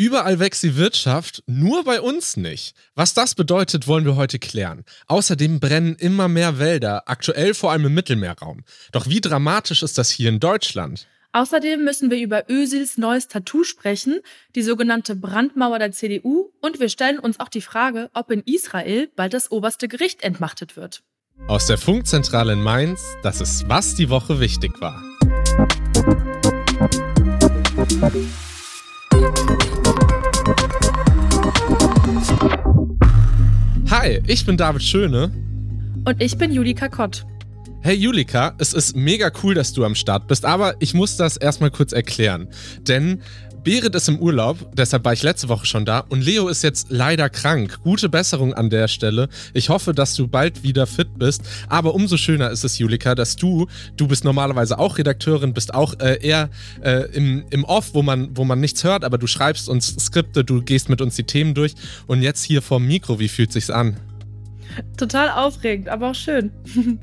Überall wächst die Wirtschaft, nur bei uns nicht. Was das bedeutet, wollen wir heute klären. Außerdem brennen immer mehr Wälder, aktuell vor allem im Mittelmeerraum. Doch wie dramatisch ist das hier in Deutschland? Außerdem müssen wir über Ösils neues Tattoo sprechen, die sogenannte Brandmauer der CDU und wir stellen uns auch die Frage, ob in Israel bald das oberste Gericht entmachtet wird. Aus der Funkzentrale in Mainz, das ist was die Woche wichtig war. Hi, ich bin David Schöne. Und ich bin Julika Kott. Hey Julika, es ist mega cool, dass du am Start bist, aber ich muss das erstmal kurz erklären. Denn Berit ist im Urlaub, deshalb war ich letzte Woche schon da und Leo ist jetzt leider krank. Gute Besserung an der Stelle. Ich hoffe, dass du bald wieder fit bist. Aber umso schöner ist es, Julika, dass du, du bist normalerweise auch Redakteurin, bist auch äh, eher äh, im, im Off, wo man, wo man nichts hört, aber du schreibst uns Skripte, du gehst mit uns die Themen durch und jetzt hier vorm Mikro, wie fühlt sich's an? Total aufregend, aber auch schön.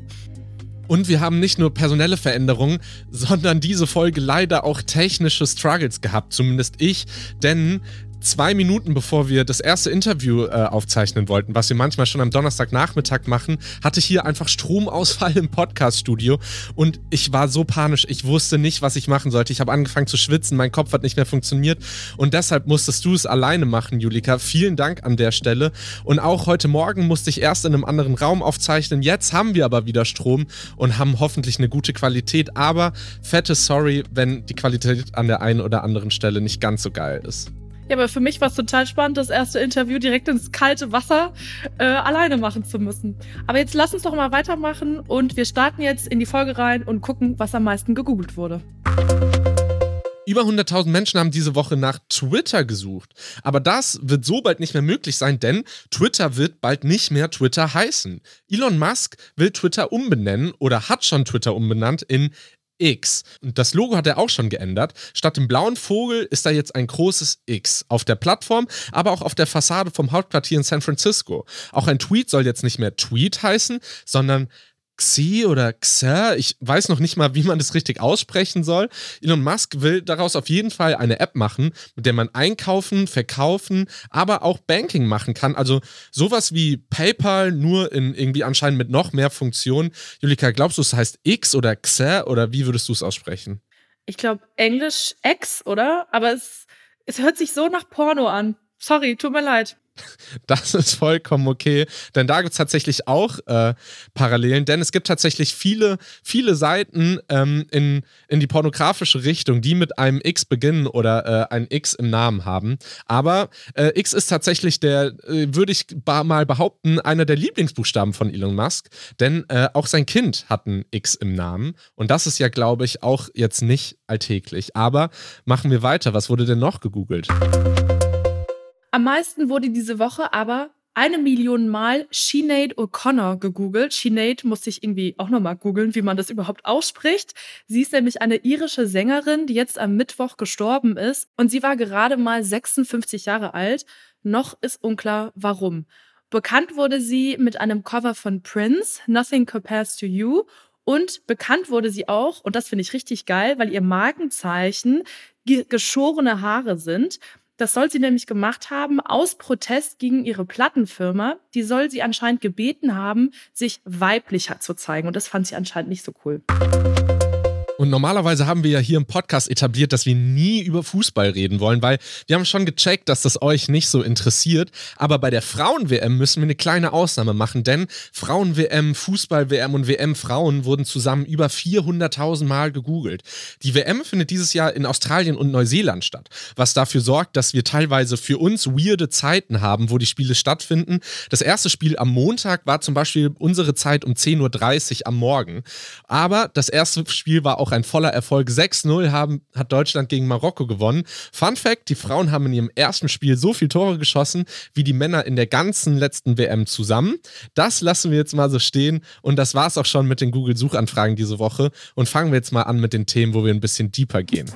Und wir haben nicht nur personelle Veränderungen, sondern diese Folge leider auch technische Struggles gehabt, zumindest ich, denn zwei Minuten bevor wir das erste Interview äh, aufzeichnen wollten, was wir manchmal schon am Donnerstagnachmittag machen, hatte ich hier einfach Stromausfall im Podcaststudio und ich war so panisch, ich wusste nicht, was ich machen sollte. Ich habe angefangen zu schwitzen, mein Kopf hat nicht mehr funktioniert und deshalb musstest du es alleine machen, Julika. Vielen Dank an der Stelle und auch heute Morgen musste ich erst in einem anderen Raum aufzeichnen. Jetzt haben wir aber wieder Strom und haben hoffentlich eine gute Qualität, aber fette Sorry, wenn die Qualität an der einen oder anderen Stelle nicht ganz so geil ist. Ja, aber für mich war es total spannend, das erste Interview direkt ins kalte Wasser äh, alleine machen zu müssen. Aber jetzt lass uns doch mal weitermachen und wir starten jetzt in die Folge rein und gucken, was am meisten gegoogelt wurde. Über 100.000 Menschen haben diese Woche nach Twitter gesucht. Aber das wird so bald nicht mehr möglich sein, denn Twitter wird bald nicht mehr Twitter heißen. Elon Musk will Twitter umbenennen oder hat schon Twitter umbenannt in X. Und das Logo hat er auch schon geändert. Statt dem blauen Vogel ist da jetzt ein großes X auf der Plattform, aber auch auf der Fassade vom Hauptquartier in San Francisco. Auch ein Tweet soll jetzt nicht mehr Tweet heißen, sondern Xi oder Xer, ich weiß noch nicht mal, wie man das richtig aussprechen soll. Elon Musk will daraus auf jeden Fall eine App machen, mit der man einkaufen, verkaufen, aber auch Banking machen kann. Also sowas wie PayPal, nur in irgendwie anscheinend mit noch mehr Funktionen. Julika, glaubst du, es heißt X oder Xer oder wie würdest du es aussprechen? Ich glaube Englisch X, oder? Aber es, es hört sich so nach Porno an. Sorry, tut mir leid. Das ist vollkommen okay, denn da gibt es tatsächlich auch äh, Parallelen, denn es gibt tatsächlich viele, viele Seiten ähm, in, in die pornografische Richtung, die mit einem X beginnen oder äh, ein X im Namen haben. Aber äh, X ist tatsächlich der, äh, würde ich mal behaupten, einer der Lieblingsbuchstaben von Elon Musk, denn äh, auch sein Kind hat ein X im Namen und das ist ja, glaube ich, auch jetzt nicht alltäglich. Aber machen wir weiter. Was wurde denn noch gegoogelt? Am meisten wurde diese Woche aber eine Million Mal Sinead O'Connor gegoogelt. Sinead musste ich irgendwie auch nochmal googeln, wie man das überhaupt ausspricht. Sie ist nämlich eine irische Sängerin, die jetzt am Mittwoch gestorben ist. Und sie war gerade mal 56 Jahre alt. Noch ist unklar, warum. Bekannt wurde sie mit einem Cover von Prince, Nothing Compares to You. Und bekannt wurde sie auch, und das finde ich richtig geil, weil ihr Markenzeichen geschorene Haare sind. Das soll sie nämlich gemacht haben aus Protest gegen ihre Plattenfirma. Die soll sie anscheinend gebeten haben, sich weiblicher zu zeigen. Und das fand sie anscheinend nicht so cool. Und normalerweise haben wir ja hier im Podcast etabliert, dass wir nie über Fußball reden wollen, weil wir haben schon gecheckt, dass das euch nicht so interessiert. Aber bei der Frauen-WM müssen wir eine kleine Ausnahme machen, denn Frauen-WM, Fußball-WM und WM-Frauen wurden zusammen über 400.000 Mal gegoogelt. Die WM findet dieses Jahr in Australien und Neuseeland statt, was dafür sorgt, dass wir teilweise für uns weirde Zeiten haben, wo die Spiele stattfinden. Das erste Spiel am Montag war zum Beispiel unsere Zeit um 10.30 Uhr am Morgen. Aber das erste Spiel war auch auch ein voller Erfolg. 6-0 haben, hat Deutschland gegen Marokko gewonnen. Fun Fact: Die Frauen haben in ihrem ersten Spiel so viele Tore geschossen wie die Männer in der ganzen letzten WM zusammen. Das lassen wir jetzt mal so stehen. Und das war es auch schon mit den Google-Suchanfragen diese Woche. Und fangen wir jetzt mal an mit den Themen, wo wir ein bisschen deeper gehen.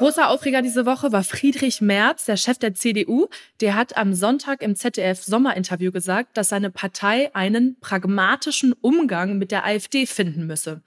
Großer Aufreger diese Woche war Friedrich Merz, der Chef der CDU. Der hat am Sonntag im ZDF Sommerinterview gesagt, dass seine Partei einen pragmatischen Umgang mit der AfD finden müsse.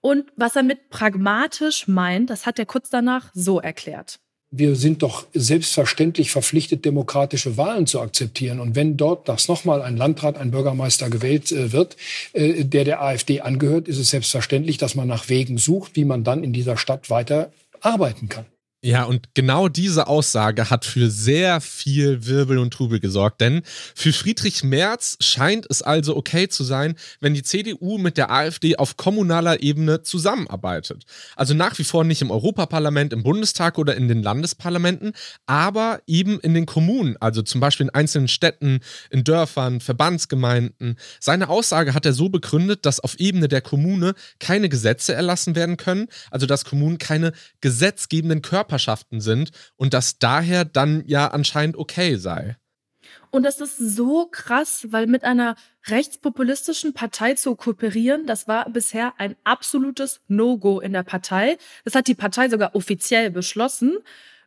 Und was er mit pragmatisch meint, das hat er kurz danach so erklärt. Wir sind doch selbstverständlich verpflichtet, demokratische Wahlen zu akzeptieren. Und wenn dort das nochmal ein Landrat, ein Bürgermeister gewählt äh, wird, äh, der der AfD angehört, ist es selbstverständlich, dass man nach Wegen sucht, wie man dann in dieser Stadt weiter arbeiten kann. Ja, und genau diese Aussage hat für sehr viel Wirbel und Trubel gesorgt, denn für Friedrich Merz scheint es also okay zu sein, wenn die CDU mit der AfD auf kommunaler Ebene zusammenarbeitet. Also nach wie vor nicht im Europaparlament, im Bundestag oder in den Landesparlamenten, aber eben in den Kommunen, also zum Beispiel in einzelnen Städten, in Dörfern, Verbandsgemeinden. Seine Aussage hat er so begründet, dass auf Ebene der Kommune keine Gesetze erlassen werden können, also dass Kommunen keine gesetzgebenden Körper Körperschaften sind und das daher dann ja anscheinend okay sei. Und das ist so krass, weil mit einer rechtspopulistischen Partei zu kooperieren, das war bisher ein absolutes No-Go in der Partei. Das hat die Partei sogar offiziell beschlossen.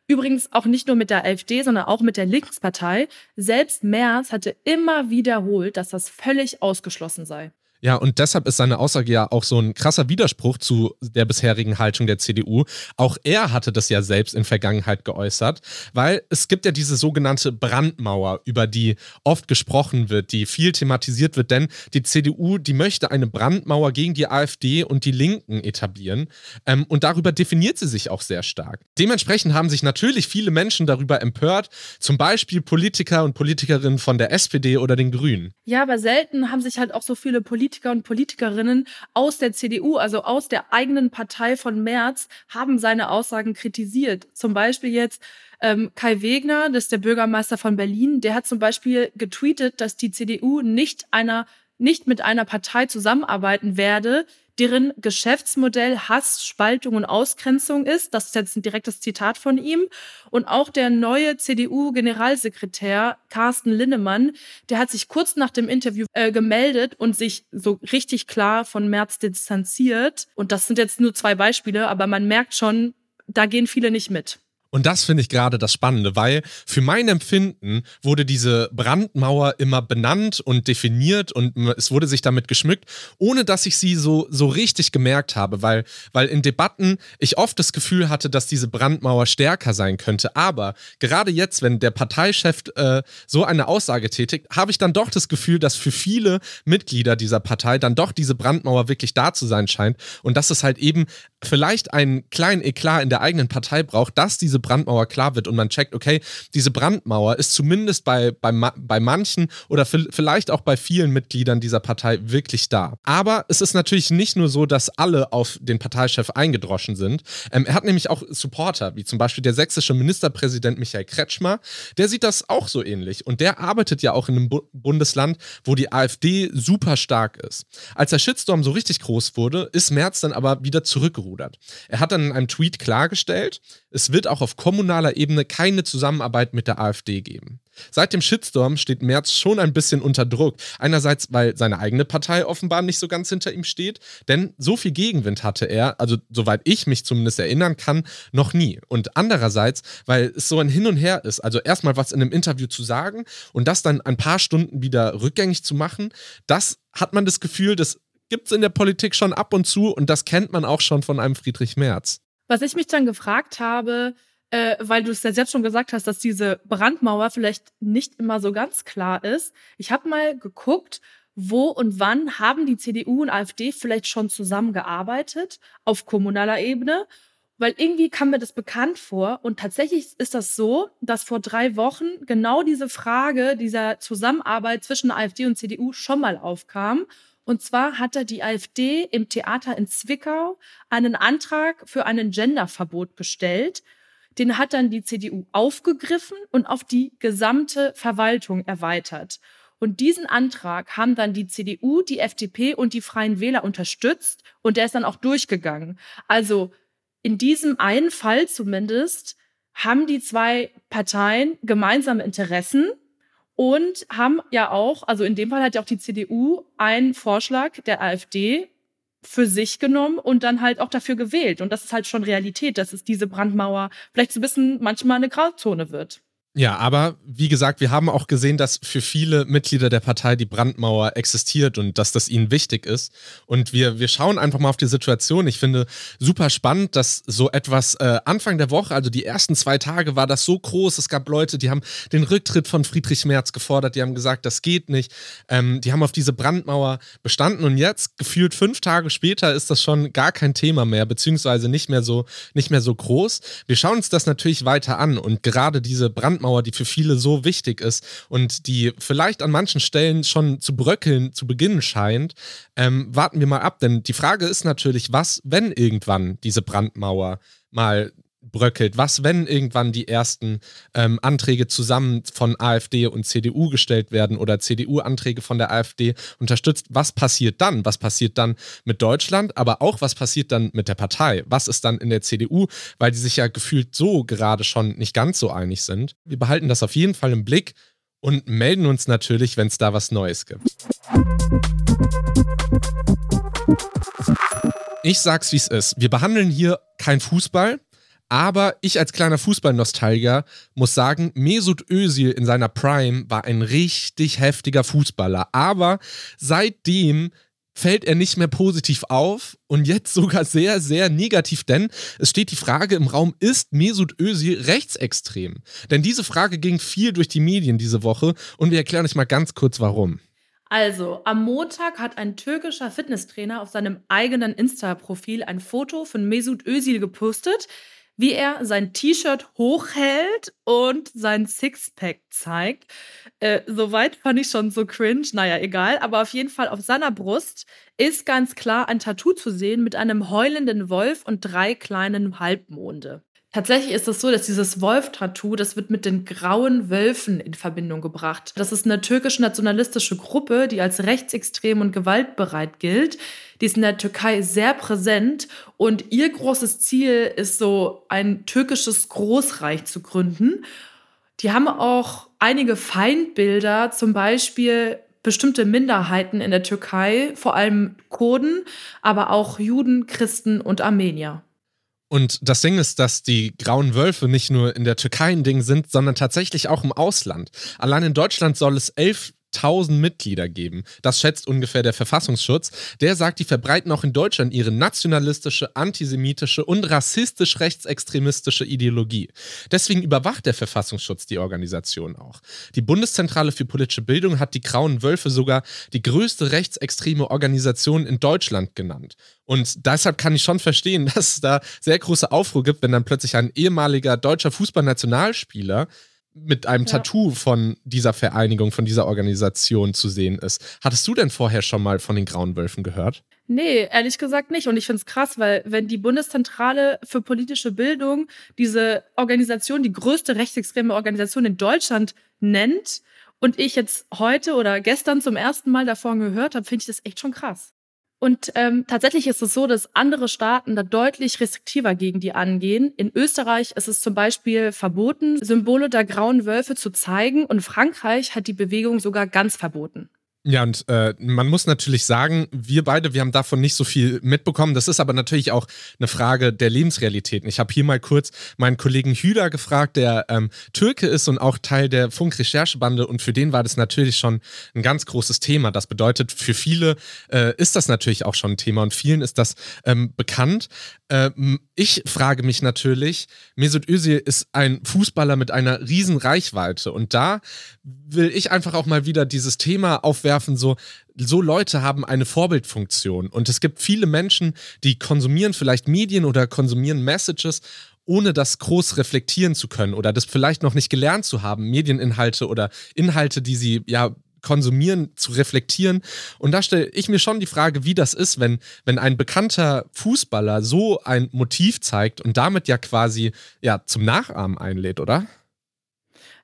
Übrigens auch nicht nur mit der AfD, sondern auch mit der Linkspartei. Selbst Merz hatte immer wiederholt, dass das völlig ausgeschlossen sei. Ja, und deshalb ist seine Aussage ja auch so ein krasser Widerspruch zu der bisherigen Haltung der CDU. Auch er hatte das ja selbst in Vergangenheit geäußert, weil es gibt ja diese sogenannte Brandmauer, über die oft gesprochen wird, die viel thematisiert wird, denn die CDU, die möchte eine Brandmauer gegen die AfD und die Linken etablieren. Ähm, und darüber definiert sie sich auch sehr stark. Dementsprechend haben sich natürlich viele Menschen darüber empört, zum Beispiel Politiker und Politikerinnen von der SPD oder den Grünen. Ja, aber selten haben sich halt auch so viele Politiker Politiker und Politikerinnen aus der CDU, also aus der eigenen Partei von Merz, haben seine Aussagen kritisiert. Zum Beispiel jetzt ähm, Kai Wegner, das ist der Bürgermeister von Berlin, der hat zum Beispiel getweetet, dass die CDU nicht einer nicht mit einer Partei zusammenarbeiten werde, deren Geschäftsmodell Hass, Spaltung und Ausgrenzung ist. Das ist jetzt ein direktes Zitat von ihm. Und auch der neue CDU-Generalsekretär Carsten Linnemann, der hat sich kurz nach dem Interview äh, gemeldet und sich so richtig klar von Merz distanziert. Und das sind jetzt nur zwei Beispiele, aber man merkt schon, da gehen viele nicht mit. Und das finde ich gerade das Spannende, weil für mein Empfinden wurde diese Brandmauer immer benannt und definiert und es wurde sich damit geschmückt, ohne dass ich sie so, so richtig gemerkt habe, weil, weil in Debatten ich oft das Gefühl hatte, dass diese Brandmauer stärker sein könnte. Aber gerade jetzt, wenn der Parteichef äh, so eine Aussage tätigt, habe ich dann doch das Gefühl, dass für viele Mitglieder dieser Partei dann doch diese Brandmauer wirklich da zu sein scheint und dass es halt eben vielleicht einen kleinen Eklat in der eigenen Partei braucht, dass diese Brandmauer klar wird und man checkt, okay, diese Brandmauer ist zumindest bei, bei, bei manchen oder vielleicht auch bei vielen Mitgliedern dieser Partei wirklich da. Aber es ist natürlich nicht nur so, dass alle auf den Parteichef eingedroschen sind. Ähm, er hat nämlich auch Supporter, wie zum Beispiel der sächsische Ministerpräsident Michael Kretschmer. Der sieht das auch so ähnlich und der arbeitet ja auch in einem Bu Bundesland, wo die AfD super stark ist. Als der Shitstorm so richtig groß wurde, ist Merz dann aber wieder zurückgerudert. Er hat dann in einem Tweet klargestellt, es wird auch auf kommunaler Ebene keine Zusammenarbeit mit der AfD geben. Seit dem Shitstorm steht Merz schon ein bisschen unter Druck. Einerseits, weil seine eigene Partei offenbar nicht so ganz hinter ihm steht, denn so viel Gegenwind hatte er, also soweit ich mich zumindest erinnern kann, noch nie. Und andererseits, weil es so ein Hin und Her ist, also erstmal was in einem Interview zu sagen und das dann ein paar Stunden wieder rückgängig zu machen, das hat man das Gefühl, das gibt es in der Politik schon ab und zu und das kennt man auch schon von einem Friedrich Merz. Was ich mich dann gefragt habe, äh, weil du es ja selbst schon gesagt hast, dass diese Brandmauer vielleicht nicht immer so ganz klar ist. Ich habe mal geguckt, wo und wann haben die CDU und AfD vielleicht schon zusammengearbeitet auf kommunaler Ebene. Weil irgendwie kam mir das bekannt vor. Und tatsächlich ist das so, dass vor drei Wochen genau diese Frage dieser Zusammenarbeit zwischen AfD und CDU schon mal aufkam. Und zwar hatte die AfD im Theater in Zwickau einen Antrag für ein Genderverbot gestellt. Den hat dann die CDU aufgegriffen und auf die gesamte Verwaltung erweitert. Und diesen Antrag haben dann die CDU, die FDP und die Freien Wähler unterstützt und der ist dann auch durchgegangen. Also in diesem einen Fall zumindest haben die zwei Parteien gemeinsame Interessen und haben ja auch, also in dem Fall hat ja auch die CDU einen Vorschlag der AfD für sich genommen und dann halt auch dafür gewählt. Und das ist halt schon Realität, dass es diese Brandmauer vielleicht so ein bisschen manchmal eine Grauzone wird. Ja, aber wie gesagt, wir haben auch gesehen, dass für viele Mitglieder der Partei die Brandmauer existiert und dass das ihnen wichtig ist. Und wir, wir schauen einfach mal auf die Situation. Ich finde super spannend, dass so etwas äh, Anfang der Woche, also die ersten zwei Tage, war das so groß. Es gab Leute, die haben den Rücktritt von Friedrich Merz gefordert, die haben gesagt, das geht nicht. Ähm, die haben auf diese Brandmauer bestanden und jetzt, gefühlt fünf Tage später, ist das schon gar kein Thema mehr, beziehungsweise nicht mehr so, nicht mehr so groß. Wir schauen uns das natürlich weiter an und gerade diese Brandmauer Brandmauer, die für viele so wichtig ist und die vielleicht an manchen Stellen schon zu bröckeln zu beginnen scheint, ähm, warten wir mal ab. Denn die Frage ist natürlich, was, wenn irgendwann diese Brandmauer mal bröckelt. Was, wenn irgendwann die ersten ähm, Anträge zusammen von AfD und CDU gestellt werden oder CDU-Anträge von der AfD unterstützt? Was passiert dann? Was passiert dann mit Deutschland? Aber auch, was passiert dann mit der Partei? Was ist dann in der CDU? Weil die sich ja gefühlt so gerade schon nicht ganz so einig sind. Wir behalten das auf jeden Fall im Blick und melden uns natürlich, wenn es da was Neues gibt. Ich sag's, wie es ist. Wir behandeln hier kein Fußball, aber ich als kleiner Fußballnostalgiker muss sagen, Mesut Özil in seiner Prime war ein richtig heftiger Fußballer. Aber seitdem fällt er nicht mehr positiv auf und jetzt sogar sehr, sehr negativ, denn es steht die Frage im Raum, ist Mesut Özil rechtsextrem? Denn diese Frage ging viel durch die Medien diese Woche und wir erklären euch mal ganz kurz warum. Also, am Montag hat ein türkischer Fitnesstrainer auf seinem eigenen Insta-Profil ein Foto von Mesut Özil gepostet, wie er sein T-Shirt hochhält und sein Sixpack zeigt. Äh, soweit fand ich schon so cringe. Naja, egal. Aber auf jeden Fall auf seiner Brust ist ganz klar ein Tattoo zu sehen mit einem heulenden Wolf und drei kleinen Halbmonde. Tatsächlich ist es so, dass dieses Wolf-Tattoo, das wird mit den grauen Wölfen in Verbindung gebracht. Das ist eine türkische nationalistische Gruppe, die als rechtsextrem und gewaltbereit gilt. Die ist in der Türkei sehr präsent und ihr großes Ziel ist so, ein türkisches Großreich zu gründen. Die haben auch einige Feindbilder, zum Beispiel bestimmte Minderheiten in der Türkei, vor allem Kurden, aber auch Juden, Christen und Armenier. Und das Ding ist, dass die grauen Wölfe nicht nur in der Türkei ein Ding sind, sondern tatsächlich auch im Ausland. Allein in Deutschland soll es elf 1000 Mitglieder geben. Das schätzt ungefähr der Verfassungsschutz. Der sagt, die verbreiten auch in Deutschland ihre nationalistische, antisemitische und rassistisch-rechtsextremistische Ideologie. Deswegen überwacht der Verfassungsschutz die Organisation auch. Die Bundeszentrale für politische Bildung hat die Grauen Wölfe sogar die größte rechtsextreme Organisation in Deutschland genannt. Und deshalb kann ich schon verstehen, dass es da sehr große Aufruhr gibt, wenn dann plötzlich ein ehemaliger deutscher Fußballnationalspieler mit einem ja. Tattoo von dieser Vereinigung, von dieser Organisation zu sehen ist. Hattest du denn vorher schon mal von den Grauen Wölfen gehört? Nee, ehrlich gesagt nicht. Und ich finde es krass, weil wenn die Bundeszentrale für politische Bildung diese Organisation, die größte rechtsextreme Organisation in Deutschland nennt und ich jetzt heute oder gestern zum ersten Mal davon gehört habe, finde ich das echt schon krass. Und ähm, tatsächlich ist es so, dass andere Staaten da deutlich restriktiver gegen die angehen. In Österreich ist es zum Beispiel verboten, Symbole der grauen Wölfe zu zeigen und Frankreich hat die Bewegung sogar ganz verboten. Ja, und äh, man muss natürlich sagen, wir beide, wir haben davon nicht so viel mitbekommen. Das ist aber natürlich auch eine Frage der Lebensrealitäten. Ich habe hier mal kurz meinen Kollegen Hüder gefragt, der ähm, Türke ist und auch Teil der Funk-Recherchebande. Und für den war das natürlich schon ein ganz großes Thema. Das bedeutet, für viele äh, ist das natürlich auch schon ein Thema und vielen ist das ähm, bekannt. Ähm, ich frage mich natürlich, Mesut Özil ist ein Fußballer mit einer riesen Reichweite. Und da will ich einfach auch mal wieder dieses Thema aufwerfen werfen, so, so Leute haben eine Vorbildfunktion. Und es gibt viele Menschen, die konsumieren vielleicht Medien oder konsumieren Messages ohne das groß reflektieren zu können oder das vielleicht noch nicht gelernt zu haben, Medieninhalte oder Inhalte, die sie ja konsumieren, zu reflektieren. Und da stelle ich mir schon die Frage, wie das ist, wenn, wenn ein bekannter Fußballer so ein Motiv zeigt und damit ja quasi ja, zum Nachahmen einlädt, oder?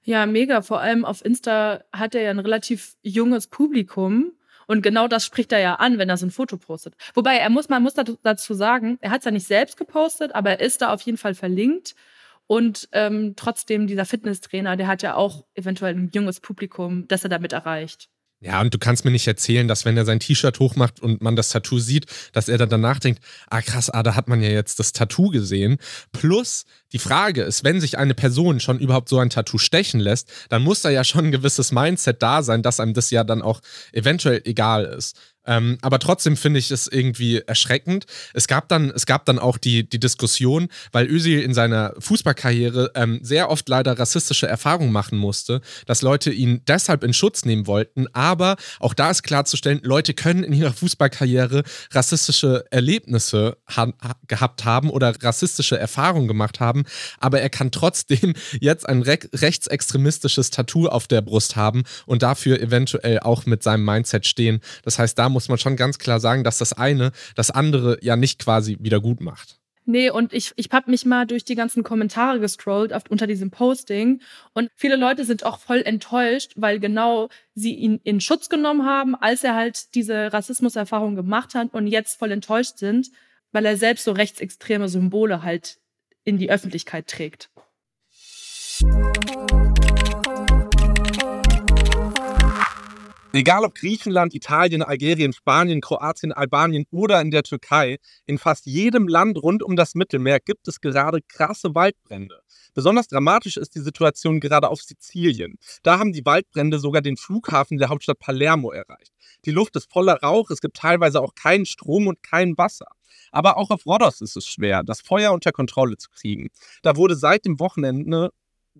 Ja, mega. Vor allem auf Insta hat er ja ein relativ junges Publikum. Und genau das spricht er ja an, wenn er so ein Foto postet. Wobei, er muss, man muss dazu sagen, er hat es ja nicht selbst gepostet, aber er ist da auf jeden Fall verlinkt. Und ähm, trotzdem, dieser Fitnesstrainer, der hat ja auch eventuell ein junges Publikum, das er damit erreicht. Ja, und du kannst mir nicht erzählen, dass wenn er sein T-Shirt hochmacht und man das Tattoo sieht, dass er dann danach denkt, ah krass, ah, da hat man ja jetzt das Tattoo gesehen. Plus, die Frage ist, wenn sich eine Person schon überhaupt so ein Tattoo stechen lässt, dann muss da ja schon ein gewisses Mindset da sein, dass einem das ja dann auch eventuell egal ist. Ähm, aber trotzdem finde ich es irgendwie erschreckend. Es gab dann, es gab dann auch die, die Diskussion, weil Özil in seiner Fußballkarriere ähm, sehr oft leider rassistische Erfahrungen machen musste, dass Leute ihn deshalb in Schutz nehmen wollten. Aber auch da ist klarzustellen, Leute können in ihrer Fußballkarriere rassistische Erlebnisse ha gehabt haben oder rassistische Erfahrungen gemacht haben. Aber er kann trotzdem jetzt ein re rechtsextremistisches Tattoo auf der Brust haben und dafür eventuell auch mit seinem Mindset stehen. Das heißt, da muss muss man schon ganz klar sagen, dass das eine das andere ja nicht quasi wieder gut macht. Nee, und ich, ich habe mich mal durch die ganzen Kommentare gescrollt auf, unter diesem Posting und viele Leute sind auch voll enttäuscht, weil genau sie ihn in Schutz genommen haben, als er halt diese Rassismuserfahrung gemacht hat und jetzt voll enttäuscht sind, weil er selbst so rechtsextreme Symbole halt in die Öffentlichkeit trägt. Egal ob Griechenland, Italien, Algerien, Spanien, Kroatien, Albanien oder in der Türkei, in fast jedem Land rund um das Mittelmeer gibt es gerade krasse Waldbrände. Besonders dramatisch ist die Situation gerade auf Sizilien. Da haben die Waldbrände sogar den Flughafen der Hauptstadt Palermo erreicht. Die Luft ist voller Rauch, es gibt teilweise auch keinen Strom und kein Wasser. Aber auch auf Rhodos ist es schwer, das Feuer unter Kontrolle zu kriegen. Da wurde seit dem Wochenende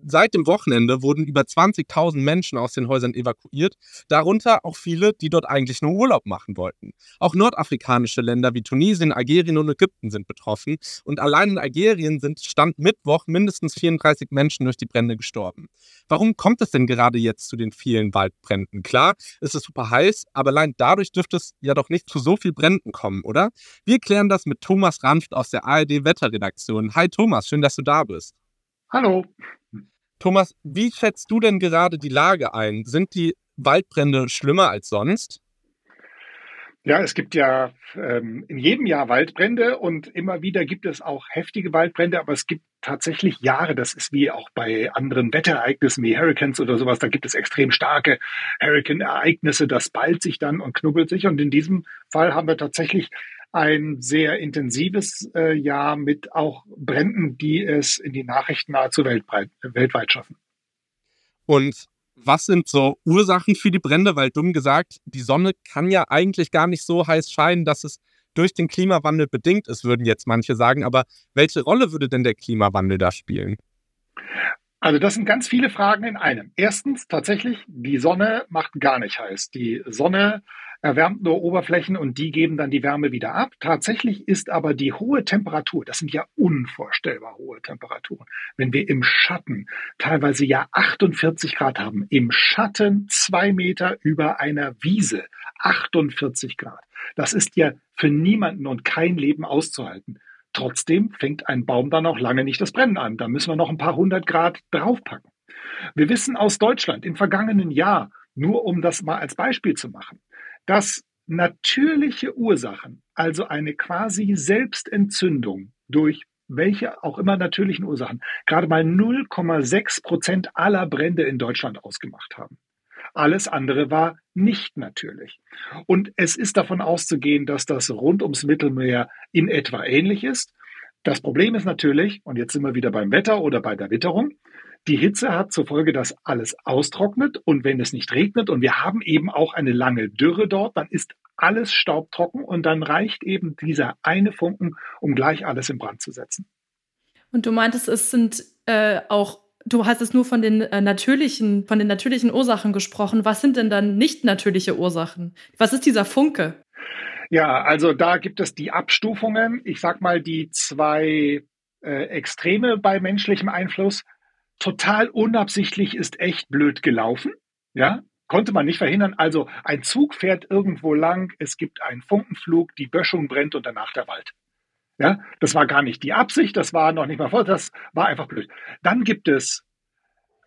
Seit dem Wochenende wurden über 20.000 Menschen aus den Häusern evakuiert, darunter auch viele, die dort eigentlich nur Urlaub machen wollten. Auch nordafrikanische Länder wie Tunesien, Algerien und Ägypten sind betroffen und allein in Algerien sind Stand Mittwoch mindestens 34 Menschen durch die Brände gestorben. Warum kommt es denn gerade jetzt zu den vielen Waldbränden? Klar, es ist super heiß, aber allein dadurch dürfte es ja doch nicht zu so viel Bränden kommen, oder? Wir klären das mit Thomas Ranft aus der ARD Wetterredaktion. Hi Thomas, schön, dass du da bist. Hallo. Thomas, wie schätzt du denn gerade die Lage ein? Sind die Waldbrände schlimmer als sonst? Ja, es gibt ja ähm, in jedem Jahr Waldbrände und immer wieder gibt es auch heftige Waldbrände, aber es gibt tatsächlich Jahre, das ist wie auch bei anderen Wetterereignissen wie Hurricanes oder sowas, da gibt es extrem starke Hurricane-Ereignisse, das ballt sich dann und knubbelt sich und in diesem Fall haben wir tatsächlich ein sehr intensives äh, Jahr mit auch Bränden, die es in die Nachrichten nahezu weltweit, weltweit schaffen. Und was sind so Ursachen für die Brände? Weil dumm gesagt, die Sonne kann ja eigentlich gar nicht so heiß scheinen, dass es durch den Klimawandel bedingt ist, würden jetzt manche sagen. Aber welche Rolle würde denn der Klimawandel da spielen? Also das sind ganz viele Fragen in einem. Erstens tatsächlich, die Sonne macht gar nicht heiß. Die Sonne erwärmt nur Oberflächen und die geben dann die Wärme wieder ab. Tatsächlich ist aber die hohe Temperatur, das sind ja unvorstellbar hohe Temperaturen, wenn wir im Schatten teilweise ja 48 Grad haben, im Schatten zwei Meter über einer Wiese, 48 Grad. Das ist ja für niemanden und kein Leben auszuhalten. Trotzdem fängt ein Baum dann auch lange nicht das Brennen an. Da müssen wir noch ein paar hundert Grad draufpacken. Wir wissen aus Deutschland im vergangenen Jahr, nur um das mal als Beispiel zu machen, dass natürliche Ursachen, also eine quasi Selbstentzündung durch welche auch immer natürlichen Ursachen, gerade mal 0,6 Prozent aller Brände in Deutschland ausgemacht haben. Alles andere war nicht natürlich. Und es ist davon auszugehen, dass das rund ums Mittelmeer in etwa ähnlich ist. Das Problem ist natürlich, und jetzt sind wir wieder beim Wetter oder bei der Witterung, die Hitze hat zur Folge, dass alles austrocknet und wenn es nicht regnet und wir haben eben auch eine lange Dürre dort, dann ist alles staubtrocken und dann reicht eben dieser eine Funken, um gleich alles in Brand zu setzen. Und du meintest, es sind äh, auch, du hast es nur von den äh, natürlichen, von den natürlichen Ursachen gesprochen. Was sind denn dann nicht natürliche Ursachen? Was ist dieser Funke? Ja, also da gibt es die Abstufungen. Ich sag mal die zwei äh, Extreme bei menschlichem Einfluss total unabsichtlich ist echt blöd gelaufen. Ja, konnte man nicht verhindern. Also ein Zug fährt irgendwo lang, es gibt einen Funkenflug, die Böschung brennt und danach der Wald. Ja, das war gar nicht die Absicht, das war noch nicht mal vor, das war einfach blöd. Dann gibt es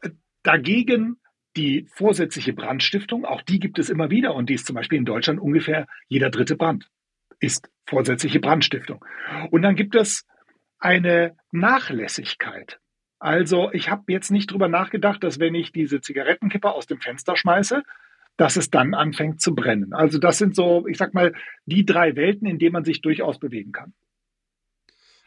äh, dagegen die vorsätzliche Brandstiftung, auch die gibt es immer wieder und die ist zum Beispiel in Deutschland ungefähr jeder dritte Brand ist vorsätzliche Brandstiftung. Und dann gibt es eine Nachlässigkeit. Also ich habe jetzt nicht drüber nachgedacht, dass wenn ich diese Zigarettenkipper aus dem Fenster schmeiße, dass es dann anfängt zu brennen. Also das sind so, ich sag mal, die drei Welten, in denen man sich durchaus bewegen kann.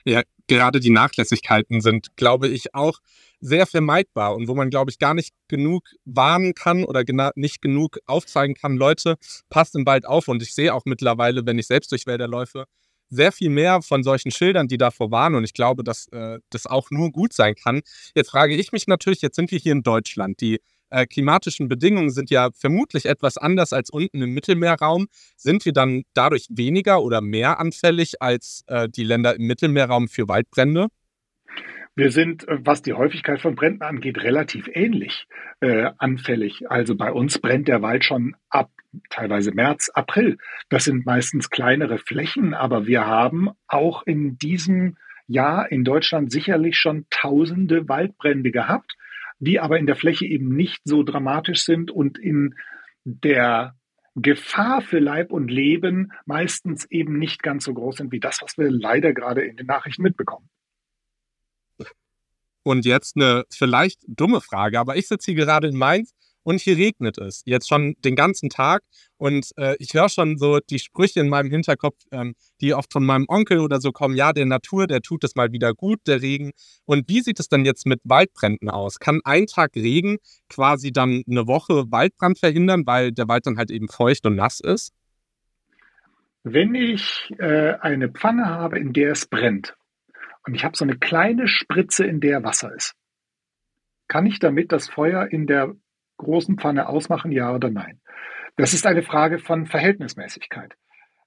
Ja, gerade die Nachlässigkeiten sind, glaube ich, auch sehr vermeidbar und wo man, glaube ich, gar nicht genug warnen kann oder nicht genug aufzeigen kann, Leute, passt im Wald auf. Und ich sehe auch mittlerweile, wenn ich selbst durch Wälder läufe, sehr viel mehr von solchen Schildern, die davor warnen. Und ich glaube, dass äh, das auch nur gut sein kann. Jetzt frage ich mich natürlich, jetzt sind wir hier in Deutschland. Die äh, klimatischen Bedingungen sind ja vermutlich etwas anders als unten im Mittelmeerraum. Sind wir dann dadurch weniger oder mehr anfällig als äh, die Länder im Mittelmeerraum für Waldbrände? Wir sind, äh, was die Häufigkeit von Bränden angeht, relativ ähnlich äh, anfällig. Also bei uns brennt der Wald schon ab teilweise März, April. Das sind meistens kleinere Flächen, aber wir haben auch in diesem Jahr in Deutschland sicherlich schon tausende Waldbrände gehabt, die aber in der Fläche eben nicht so dramatisch sind und in der Gefahr für Leib und Leben meistens eben nicht ganz so groß sind wie das, was wir leider gerade in den Nachrichten mitbekommen. Und jetzt eine vielleicht dumme Frage, aber ich sitze hier gerade in Mainz und hier regnet es jetzt schon den ganzen Tag und äh, ich höre schon so die Sprüche in meinem Hinterkopf, ähm, die oft von meinem Onkel oder so kommen, ja, der Natur, der tut es mal wieder gut, der Regen. Und wie sieht es denn jetzt mit Waldbränden aus? Kann ein Tag Regen quasi dann eine Woche Waldbrand verhindern, weil der Wald dann halt eben feucht und nass ist? Wenn ich äh, eine Pfanne habe, in der es brennt, und ich habe so eine kleine Spritze, in der Wasser ist. Kann ich damit das Feuer in der großen Pfanne ausmachen, ja oder nein? Das ist eine Frage von Verhältnismäßigkeit.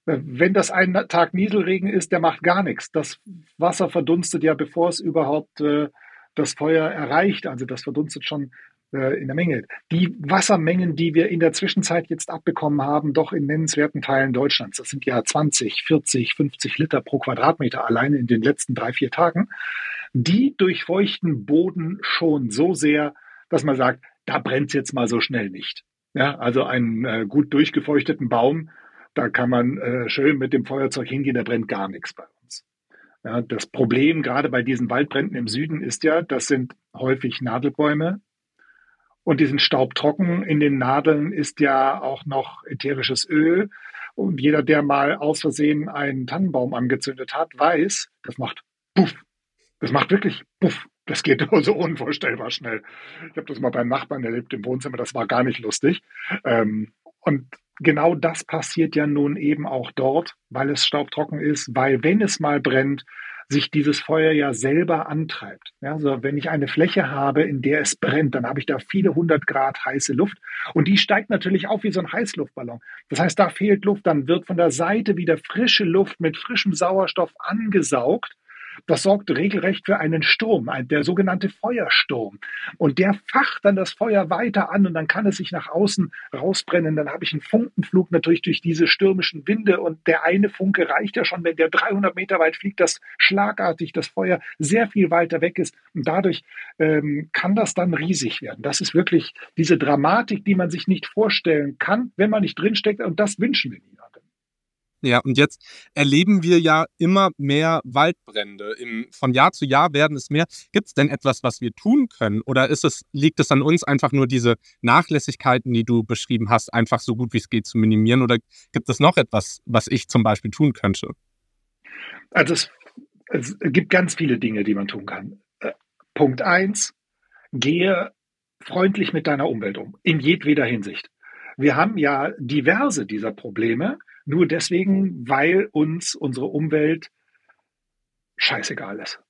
Wenn das ein Tag Nieselregen ist, der macht gar nichts. Das Wasser verdunstet ja, bevor es überhaupt äh, das Feuer erreicht. Also das verdunstet schon äh, in der Menge. Die Wassermengen, die wir in der Zwischenzeit jetzt abbekommen haben, doch in nennenswerten Teilen Deutschlands, das sind ja 20, 40, 50 Liter pro Quadratmeter alleine in den letzten drei, vier Tagen, die durchfeuchten Boden schon so sehr, dass man sagt, da brennt es jetzt mal so schnell nicht. Ja, also einen äh, gut durchgefeuchteten Baum, da kann man äh, schön mit dem Feuerzeug hingehen, da brennt gar nichts bei uns. Ja, das Problem gerade bei diesen Waldbränden im Süden ist ja, das sind häufig Nadelbäume, und diesen Staub trocken in den Nadeln ist ja auch noch ätherisches Öl. Und jeder, der mal aus Versehen einen Tannenbaum angezündet hat, weiß, das macht puff. Das macht wirklich puff. Das geht so unvorstellbar schnell. Ich habe das mal beim Nachbarn erlebt im Wohnzimmer, das war gar nicht lustig. Ähm, und genau das passiert ja nun eben auch dort, weil es staubtrocken ist, weil wenn es mal brennt, sich dieses Feuer ja selber antreibt. Ja, also wenn ich eine Fläche habe, in der es brennt, dann habe ich da viele hundert Grad heiße Luft und die steigt natürlich auf wie so ein Heißluftballon. Das heißt, da fehlt Luft, dann wird von der Seite wieder frische Luft mit frischem Sauerstoff angesaugt das sorgt regelrecht für einen Sturm, der sogenannte Feuersturm. Und der facht dann das Feuer weiter an und dann kann es sich nach außen rausbrennen. Dann habe ich einen Funkenflug natürlich durch diese stürmischen Winde und der eine Funke reicht ja schon, wenn der 300 Meter weit fliegt, dass schlagartig das Feuer sehr viel weiter weg ist. Und dadurch ähm, kann das dann riesig werden. Das ist wirklich diese Dramatik, die man sich nicht vorstellen kann, wenn man nicht drinsteckt. Und das wünschen wir niemandem. Ja, und jetzt erleben wir ja immer mehr Waldbrände. Im, von Jahr zu Jahr werden es mehr. Gibt es denn etwas, was wir tun können? Oder ist es, liegt es an uns, einfach nur diese Nachlässigkeiten, die du beschrieben hast, einfach so gut wie es geht zu minimieren? Oder gibt es noch etwas, was ich zum Beispiel tun könnte? Also es, es gibt ganz viele Dinge, die man tun kann. Äh, Punkt eins: Gehe freundlich mit deiner Umwelt um, in jedweder Hinsicht. Wir haben ja diverse dieser Probleme nur deswegen, weil uns unsere Umwelt scheißegal ist.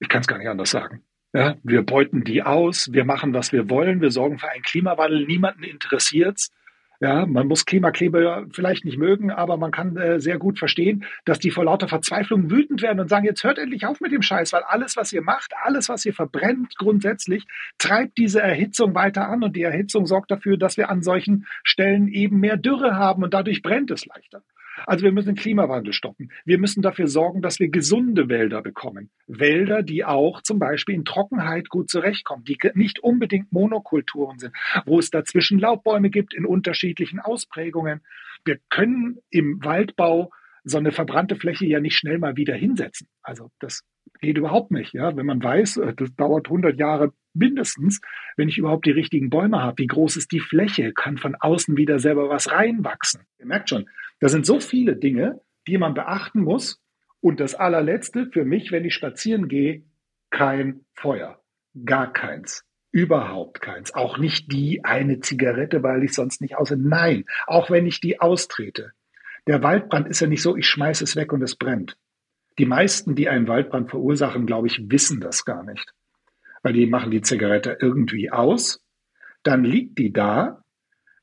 Ich kann es gar nicht anders sagen. Ja, wir beuten die aus, wir machen, was wir wollen, wir sorgen für einen Klimawandel, niemanden interessiert's. Ja, man muss Klimakleber vielleicht nicht mögen, aber man kann äh, sehr gut verstehen, dass die vor lauter Verzweiflung wütend werden und sagen, jetzt hört endlich auf mit dem Scheiß, weil alles, was ihr macht, alles, was ihr verbrennt, grundsätzlich treibt diese Erhitzung weiter an und die Erhitzung sorgt dafür, dass wir an solchen Stellen eben mehr Dürre haben und dadurch brennt es leichter. Also wir müssen den Klimawandel stoppen. Wir müssen dafür sorgen, dass wir gesunde Wälder bekommen. Wälder, die auch zum Beispiel in Trockenheit gut zurechtkommen, die nicht unbedingt Monokulturen sind, wo es dazwischen Laubbäume gibt in unterschiedlichen Ausprägungen. Wir können im Waldbau so eine verbrannte Fläche ja nicht schnell mal wieder hinsetzen. Also das Geht überhaupt nicht, ja. Wenn man weiß, äh, das dauert 100 Jahre mindestens, wenn ich überhaupt die richtigen Bäume habe. Wie groß ist die Fläche? Kann von außen wieder selber was reinwachsen? Ihr merkt schon, da sind so viele Dinge, die man beachten muss. Und das allerletzte für mich, wenn ich spazieren gehe, kein Feuer. Gar keins. Überhaupt keins. Auch nicht die eine Zigarette, weil ich sonst nicht aus. Nein, auch wenn ich die austrete. Der Waldbrand ist ja nicht so, ich schmeiße es weg und es brennt. Die meisten, die einen Waldbrand verursachen, glaube ich, wissen das gar nicht. Weil die machen die Zigarette irgendwie aus, dann liegt die da,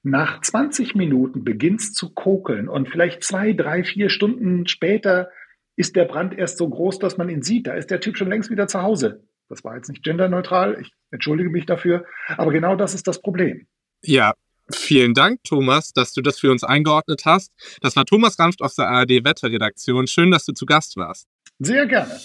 nach 20 Minuten beginnt es zu kokeln und vielleicht zwei, drei, vier Stunden später ist der Brand erst so groß, dass man ihn sieht. Da ist der Typ schon längst wieder zu Hause. Das war jetzt nicht genderneutral, ich entschuldige mich dafür, aber genau das ist das Problem. Ja, Vielen Dank, Thomas, dass du das für uns eingeordnet hast. Das war Thomas Ranft aus der ARD Wetterredaktion. Schön, dass du zu Gast warst. Sehr gerne.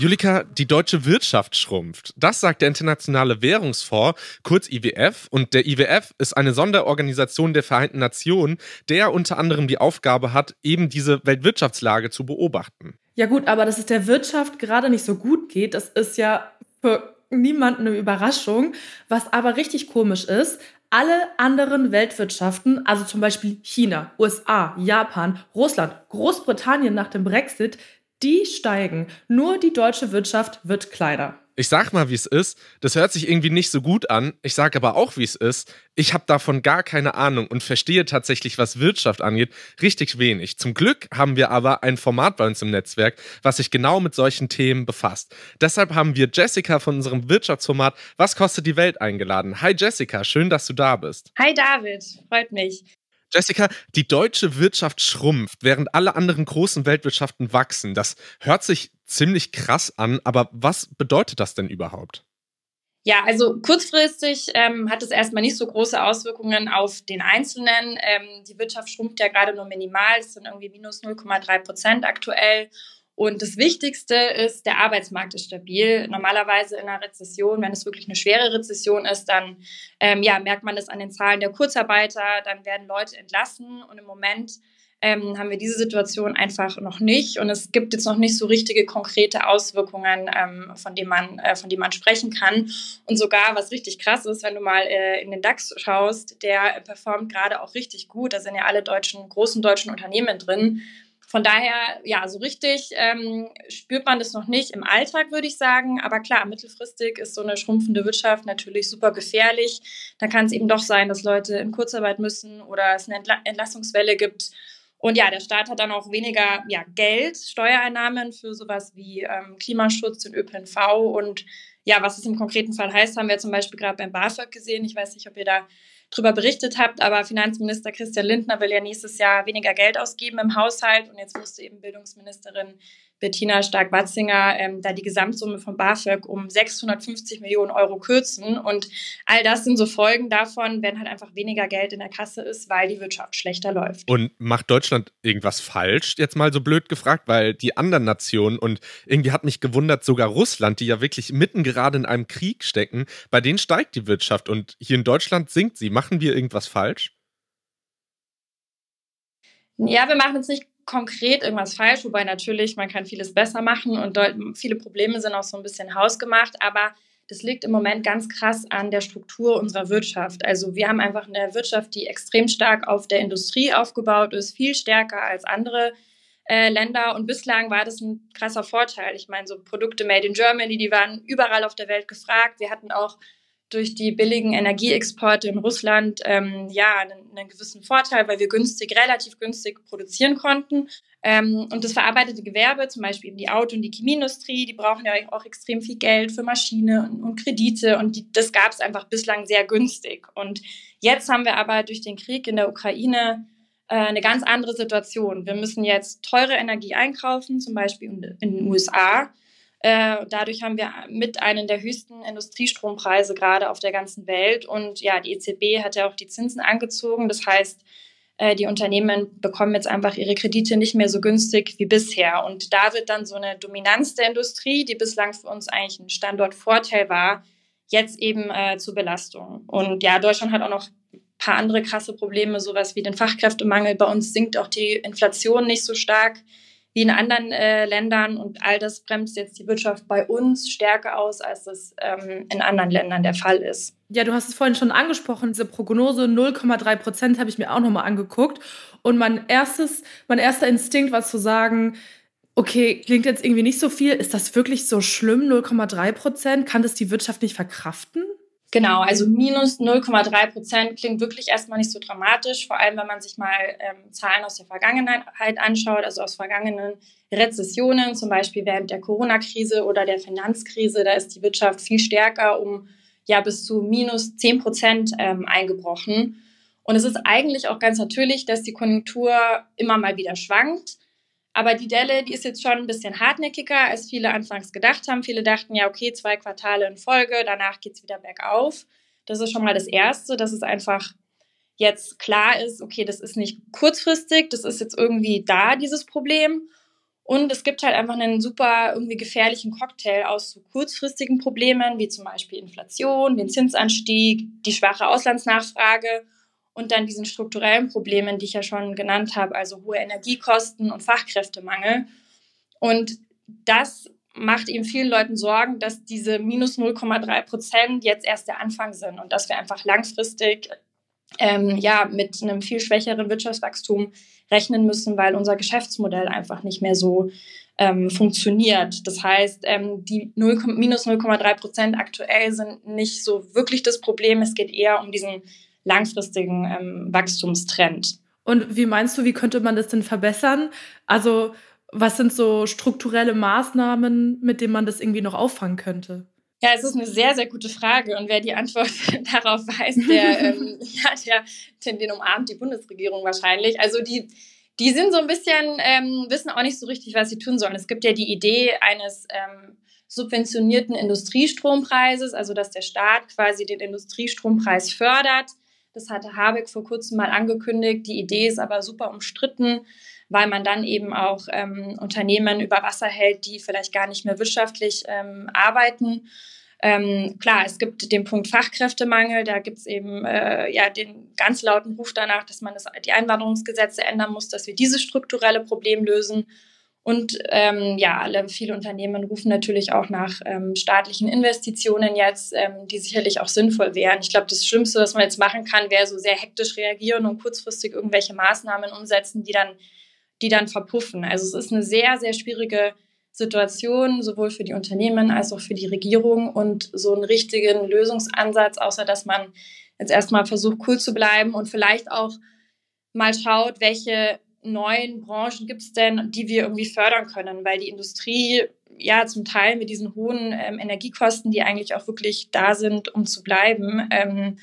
Julika, die deutsche Wirtschaft schrumpft. Das sagt der Internationale Währungsfonds, kurz IWF. Und der IWF ist eine Sonderorganisation der Vereinten Nationen, der unter anderem die Aufgabe hat, eben diese Weltwirtschaftslage zu beobachten. Ja gut, aber dass es der Wirtschaft gerade nicht so gut geht, das ist ja für niemanden eine Überraschung. Was aber richtig komisch ist, alle anderen Weltwirtschaften, also zum Beispiel China, USA, Japan, Russland, Großbritannien nach dem Brexit, die steigen. Nur die deutsche Wirtschaft wird kleiner. Ich sag mal, wie es ist. Das hört sich irgendwie nicht so gut an. Ich sag aber auch, wie es ist. Ich habe davon gar keine Ahnung und verstehe tatsächlich, was Wirtschaft angeht, richtig wenig. Zum Glück haben wir aber ein Format bei uns im Netzwerk, was sich genau mit solchen Themen befasst. Deshalb haben wir Jessica von unserem Wirtschaftsformat Was kostet die Welt eingeladen. Hi Jessica, schön, dass du da bist. Hi David, freut mich. Jessica, die deutsche Wirtschaft schrumpft, während alle anderen großen Weltwirtschaften wachsen. Das hört sich ziemlich krass an, aber was bedeutet das denn überhaupt? Ja, also kurzfristig ähm, hat es erstmal nicht so große Auswirkungen auf den Einzelnen. Ähm, die Wirtschaft schrumpft ja gerade nur minimal, es sind irgendwie minus 0,3 Prozent aktuell. Und das Wichtigste ist, der Arbeitsmarkt ist stabil. Normalerweise in einer Rezession, wenn es wirklich eine schwere Rezession ist, dann ähm, ja, merkt man das an den Zahlen der Kurzarbeiter, dann werden Leute entlassen und im Moment ähm, haben wir diese Situation einfach noch nicht und es gibt jetzt noch nicht so richtige konkrete Auswirkungen, ähm, von denen man, äh, von denen man sprechen kann. Und sogar, was richtig krass ist, wenn du mal äh, in den DAX schaust, der performt gerade auch richtig gut. Da sind ja alle deutschen, großen deutschen Unternehmen drin. Von daher, ja, so richtig ähm, spürt man das noch nicht im Alltag, würde ich sagen. Aber klar, mittelfristig ist so eine schrumpfende Wirtschaft natürlich super gefährlich. Da kann es eben doch sein, dass Leute in Kurzarbeit müssen oder es eine Entla Entlassungswelle gibt. Und ja, der Staat hat dann auch weniger ja, Geld, Steuereinnahmen für sowas wie ähm, Klimaschutz und ÖPNV. Und ja, was es im konkreten Fall heißt, haben wir zum Beispiel gerade beim BAföG gesehen. Ich weiß nicht, ob ihr da drüber berichtet habt, aber Finanzminister Christian Lindner will ja nächstes Jahr weniger Geld ausgeben im Haushalt und jetzt musste eben Bildungsministerin Bettina Stark-Watzinger ähm, da die Gesamtsumme von BAföG um 650 Millionen Euro kürzen. Und all das sind so Folgen davon, wenn halt einfach weniger Geld in der Kasse ist, weil die Wirtschaft schlechter läuft. Und macht Deutschland irgendwas falsch, jetzt mal so blöd gefragt, weil die anderen Nationen und irgendwie hat mich gewundert, sogar Russland, die ja wirklich mitten gerade in einem Krieg stecken, bei denen steigt die Wirtschaft und hier in Deutschland sinkt sie. Machen wir irgendwas falsch? Ja, wir machen jetzt nicht konkret irgendwas falsch, wobei natürlich man kann vieles besser machen und viele Probleme sind auch so ein bisschen hausgemacht, aber das liegt im Moment ganz krass an der Struktur unserer Wirtschaft. Also wir haben einfach eine Wirtschaft, die extrem stark auf der Industrie aufgebaut ist, viel stärker als andere äh, Länder. Und bislang war das ein krasser Vorteil. Ich meine, so Produkte made in Germany, die waren überall auf der Welt gefragt. Wir hatten auch durch die billigen Energieexporte in Russland ähm, ja einen, einen, gewissen Vorteil, weil wir günstig, relativ günstig produzieren konnten. Ähm, und das verarbeitete Gewerbe, zum Beispiel eben die Auto- und die Chemieindustrie, die brauchen ja auch extrem viel Geld für Maschine und, und Kredite und die, das gab es einfach bislang sehr günstig. Und jetzt haben wir aber durch den Krieg in der Ukraine äh, eine ganz andere Situation. Wir müssen jetzt teure Energie einkaufen, zum Beispiel in, in den USA äh, dadurch haben wir mit einen der höchsten Industriestrompreise gerade auf der ganzen Welt. Und ja, die EZB hat ja auch die Zinsen angezogen. Das heißt, äh, die Unternehmen bekommen jetzt einfach ihre Kredite nicht mehr so günstig wie bisher. Und da wird dann so eine Dominanz der Industrie, die bislang für uns eigentlich ein Standortvorteil war, jetzt eben äh, zur Belastung. Und ja, Deutschland hat auch noch paar andere krasse Probleme, sowas wie den Fachkräftemangel. Bei uns sinkt auch die Inflation nicht so stark wie in anderen äh, Ländern und all das bremst jetzt die Wirtschaft bei uns stärker aus, als es ähm, in anderen Ländern der Fall ist. Ja, du hast es vorhin schon angesprochen, diese Prognose 0,3 Prozent habe ich mir auch nochmal angeguckt. Und mein erstes, mein erster Instinkt war zu sagen, okay, klingt jetzt irgendwie nicht so viel. Ist das wirklich so schlimm, 0,3 Prozent? Kann das die Wirtschaft nicht verkraften? Genau, also minus 0,3 Prozent klingt wirklich erstmal nicht so dramatisch, vor allem wenn man sich mal ähm, Zahlen aus der Vergangenheit anschaut, also aus vergangenen Rezessionen, zum Beispiel während der Corona-Krise oder der Finanzkrise, da ist die Wirtschaft viel stärker um ja bis zu minus 10 Prozent ähm, eingebrochen. Und es ist eigentlich auch ganz natürlich, dass die Konjunktur immer mal wieder schwankt. Aber die Delle, die ist jetzt schon ein bisschen hartnäckiger, als viele anfangs gedacht haben. Viele dachten ja, okay, zwei Quartale in Folge, danach geht es wieder bergauf. Das ist schon mal das Erste, dass es einfach jetzt klar ist, okay, das ist nicht kurzfristig, das ist jetzt irgendwie da, dieses Problem. Und es gibt halt einfach einen super irgendwie gefährlichen Cocktail aus so kurzfristigen Problemen, wie zum Beispiel Inflation, den Zinsanstieg, die schwache Auslandsnachfrage und dann diesen strukturellen Problemen, die ich ja schon genannt habe, also hohe Energiekosten und Fachkräftemangel. Und das macht eben vielen Leuten Sorgen, dass diese minus 0,3 Prozent jetzt erst der Anfang sind und dass wir einfach langfristig ähm, ja, mit einem viel schwächeren Wirtschaftswachstum rechnen müssen, weil unser Geschäftsmodell einfach nicht mehr so ähm, funktioniert. Das heißt, ähm, die 0, minus 0,3 Prozent aktuell sind nicht so wirklich das Problem. Es geht eher um diesen langfristigen ähm, Wachstumstrend. Und wie meinst du, wie könnte man das denn verbessern? Also was sind so strukturelle Maßnahmen, mit denen man das irgendwie noch auffangen könnte? Ja, es ist eine sehr, sehr gute Frage. Und wer die Antwort darauf weiß, der, ähm, ja, der, den, den umarmt die Bundesregierung wahrscheinlich. Also die, die sind so ein bisschen, ähm, wissen auch nicht so richtig, was sie tun sollen. Es gibt ja die Idee eines ähm, subventionierten Industriestrompreises, also dass der Staat quasi den Industriestrompreis fördert das hatte Habeck vor kurzem mal angekündigt. Die Idee ist aber super umstritten, weil man dann eben auch ähm, Unternehmen über Wasser hält, die vielleicht gar nicht mehr wirtschaftlich ähm, arbeiten. Ähm, klar, es gibt den Punkt Fachkräftemangel, da gibt es eben äh, ja den ganz lauten Ruf danach, dass man das, die Einwanderungsgesetze ändern muss, dass wir dieses strukturelle Problem lösen. Und ähm, ja, alle viele Unternehmen rufen natürlich auch nach ähm, staatlichen Investitionen jetzt, ähm, die sicherlich auch sinnvoll wären. Ich glaube, das Schlimmste, was man jetzt machen kann, wäre so sehr hektisch reagieren und kurzfristig irgendwelche Maßnahmen umsetzen, die dann, die dann verpuffen. Also es ist eine sehr, sehr schwierige Situation, sowohl für die Unternehmen als auch für die Regierung und so einen richtigen Lösungsansatz, außer dass man jetzt erstmal versucht, cool zu bleiben und vielleicht auch mal schaut, welche neuen Branchen gibt es denn, die wir irgendwie fördern können? Weil die Industrie ja zum Teil mit diesen hohen ähm, Energiekosten, die eigentlich auch wirklich da sind, um zu bleiben, ähm,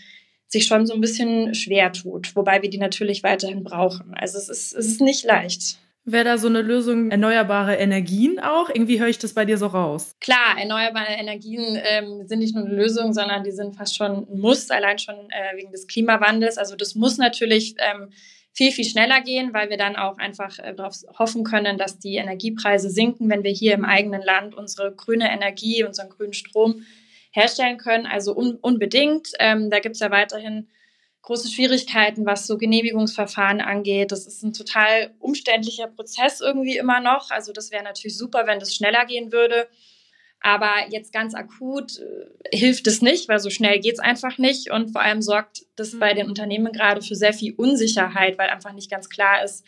sich schon so ein bisschen schwer tut. Wobei wir die natürlich weiterhin brauchen. Also es ist, es ist nicht leicht. Wäre da so eine Lösung erneuerbare Energien auch? Irgendwie höre ich das bei dir so raus. Klar, erneuerbare Energien ähm, sind nicht nur eine Lösung, sondern die sind fast schon ein Muss, allein schon äh, wegen des Klimawandels. Also das muss natürlich ähm, viel, viel schneller gehen, weil wir dann auch einfach äh, darauf hoffen können, dass die Energiepreise sinken, wenn wir hier im eigenen Land unsere grüne Energie, unseren grünen Strom herstellen können. Also un unbedingt. Ähm, da gibt es ja weiterhin große Schwierigkeiten, was so Genehmigungsverfahren angeht. Das ist ein total umständlicher Prozess irgendwie immer noch. Also das wäre natürlich super, wenn das schneller gehen würde. Aber jetzt ganz akut äh, hilft es nicht, weil so schnell geht es einfach nicht. Und vor allem sorgt das bei den Unternehmen gerade für sehr viel Unsicherheit, weil einfach nicht ganz klar ist,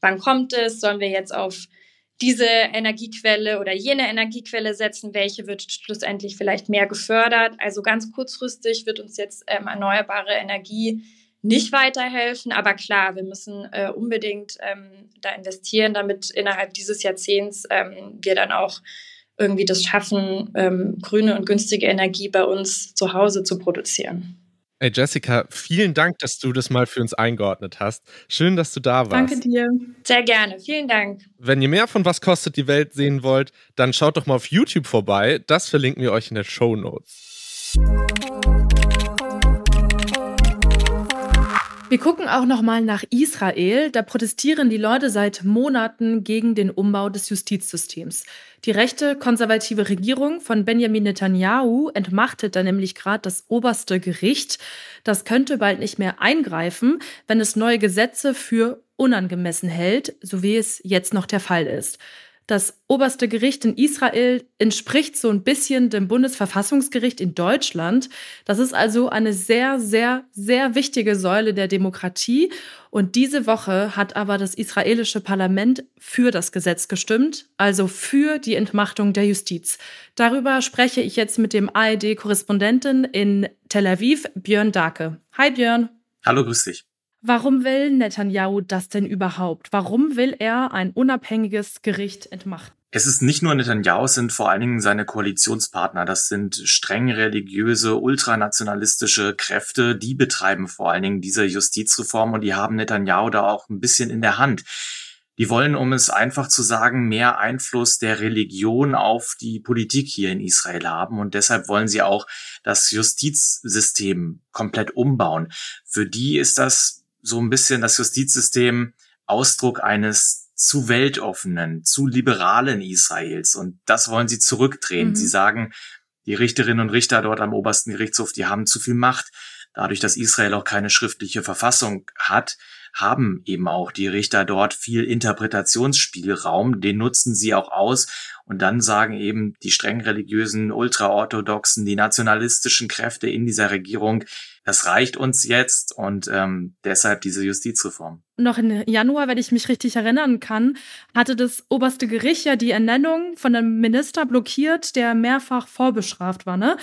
wann kommt es, sollen wir jetzt auf diese Energiequelle oder jene Energiequelle setzen, welche wird schlussendlich vielleicht mehr gefördert. Also ganz kurzfristig wird uns jetzt ähm, erneuerbare Energie nicht weiterhelfen. Aber klar, wir müssen äh, unbedingt ähm, da investieren, damit innerhalb dieses Jahrzehnts ähm, wir dann auch irgendwie das schaffen, ähm, grüne und günstige Energie bei uns zu Hause zu produzieren. Hey Jessica, vielen Dank, dass du das mal für uns eingeordnet hast. Schön, dass du da warst. Danke dir. Sehr gerne, vielen Dank. Wenn ihr mehr von Was kostet die Welt sehen wollt, dann schaut doch mal auf YouTube vorbei. Das verlinken wir euch in den Show Notes. Wir gucken auch noch mal nach Israel. Da protestieren die Leute seit Monaten gegen den Umbau des Justizsystems. Die rechte konservative Regierung von Benjamin Netanyahu entmachtet da nämlich gerade das oberste Gericht. Das könnte bald nicht mehr eingreifen, wenn es neue Gesetze für unangemessen hält, so wie es jetzt noch der Fall ist. Das oberste Gericht in Israel entspricht so ein bisschen dem Bundesverfassungsgericht in Deutschland. Das ist also eine sehr, sehr, sehr wichtige Säule der Demokratie. Und diese Woche hat aber das israelische Parlament für das Gesetz gestimmt, also für die Entmachtung der Justiz. Darüber spreche ich jetzt mit dem ARD-Korrespondenten in Tel Aviv, Björn Dake. Hi Björn. Hallo, grüß dich. Warum will Netanyahu das denn überhaupt? Warum will er ein unabhängiges Gericht entmachten? Es ist nicht nur Netanyahu, es sind vor allen Dingen seine Koalitionspartner. Das sind streng religiöse, ultranationalistische Kräfte, die betreiben vor allen Dingen diese Justizreform und die haben Netanyahu da auch ein bisschen in der Hand. Die wollen, um es einfach zu sagen, mehr Einfluss der Religion auf die Politik hier in Israel haben. Und deshalb wollen sie auch das Justizsystem komplett umbauen. Für die ist das so ein bisschen das Justizsystem Ausdruck eines zu weltoffenen, zu liberalen Israels. Und das wollen sie zurückdrehen. Mhm. Sie sagen, die Richterinnen und Richter dort am obersten Gerichtshof, die haben zu viel Macht. Dadurch, dass Israel auch keine schriftliche Verfassung hat, haben eben auch die Richter dort viel Interpretationsspielraum. Den nutzen sie auch aus. Und dann sagen eben die streng religiösen, ultraorthodoxen, die nationalistischen Kräfte in dieser Regierung, das reicht uns jetzt und ähm, deshalb diese Justizreform. Noch im Januar, wenn ich mich richtig erinnern kann, hatte das oberste Gericht ja die Ernennung von einem Minister blockiert, der mehrfach vorbestraft war. Ne?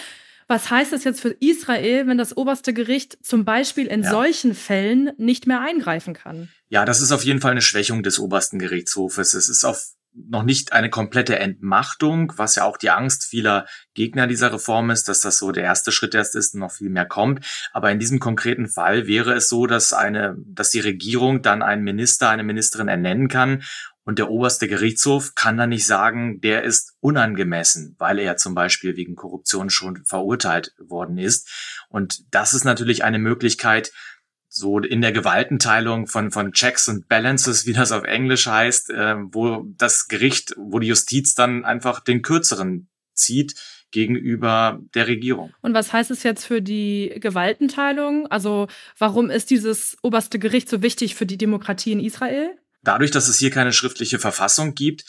Was heißt das jetzt für Israel, wenn das oberste Gericht zum Beispiel in ja. solchen Fällen nicht mehr eingreifen kann? Ja, das ist auf jeden Fall eine Schwächung des obersten Gerichtshofes. Es ist auf noch nicht eine komplette Entmachtung, was ja auch die Angst vieler Gegner dieser Reform ist, dass das so der erste Schritt erst ist und noch viel mehr kommt. Aber in diesem konkreten Fall wäre es so, dass eine, dass die Regierung dann einen Minister, eine Ministerin ernennen kann und der oberste Gerichtshof kann dann nicht sagen, der ist unangemessen, weil er zum Beispiel wegen Korruption schon verurteilt worden ist. Und das ist natürlich eine Möglichkeit, so in der Gewaltenteilung von, von Checks und Balances, wie das auf Englisch heißt, äh, wo das Gericht, wo die Justiz dann einfach den kürzeren zieht gegenüber der Regierung. Und was heißt es jetzt für die Gewaltenteilung? Also warum ist dieses oberste Gericht so wichtig für die Demokratie in Israel? Dadurch, dass es hier keine schriftliche Verfassung gibt,